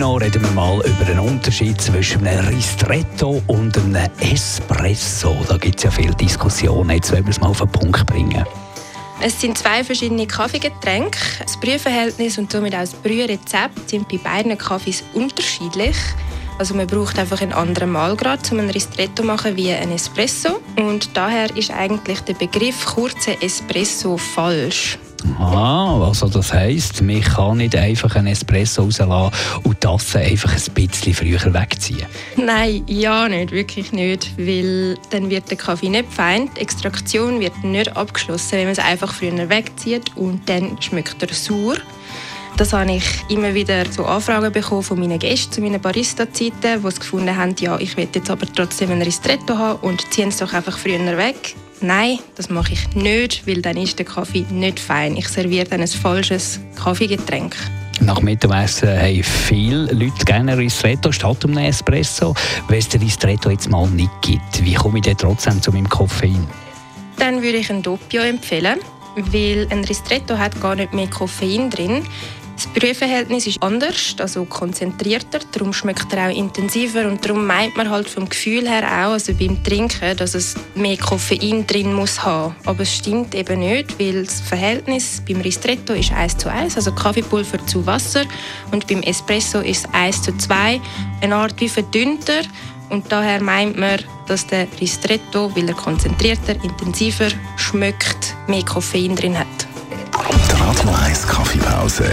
Nino, reden wir mal über den Unterschied zwischen einem Ristretto und einem Espresso. Da gibt es ja viele Diskussionen. Jetzt wollen wir es mal auf den Punkt bringen. Es sind zwei verschiedene Kaffeegetränke. Das Brühverhältnis und somit auch das Brührezept sind bei beiden Kaffees unterschiedlich. Also man braucht einfach einen anderen Mahlgrad, um ein Ristretto zu machen wie ein Espresso. Und daher ist eigentlich der Begriff kurzer Espresso falsch. Ah, also das heisst, man kann nicht einfach einen Espresso rauslassen und die Tasse einfach ein bisschen früher wegziehen? Nein, ja nicht, wirklich nicht, weil dann wird der Kaffee nicht fein, die Extraktion wird nicht abgeschlossen, wenn man es einfach früher wegzieht und dann schmeckt er sauer. Das habe ich immer wieder so Anfragen bekommen von meinen Gästen zu meinen Barista-Zeiten, die gefunden haben, ja, ich will jetzt aber trotzdem ein Ristretto haben und ziehen es doch einfach früher weg. Nein, das mache ich nicht, weil dann ist der Kaffee nicht fein. Ich serviere dann ein falsches Kaffeegetränk. Nach Mittagessen haben viele Leute gerne Ristretto statt einem Espresso. Wenn es den Ristretto jetzt mal nicht gibt, wie komme ich denn trotzdem zu meinem Koffein? Dann würde ich ein Doppio empfehlen, weil ein Ristretto hat gar nicht mehr Koffein drin. Das Brühverhältnis ist anders, also konzentrierter, darum schmeckt er auch intensiver und darum meint man halt vom Gefühl her auch, also beim Trinken, dass es mehr Koffein drin muss haben. Aber es stimmt eben nicht, weil das Verhältnis beim Ristretto ist 1 zu 1, also Kaffeepulver zu Wasser und beim Espresso ist es 1 zu 2, eine Art wie verdünnter und daher meint man, dass der Ristretto, weil er konzentrierter, intensiver schmeckt, mehr Koffein drin hat. Die Radio 1 Kaffeepause,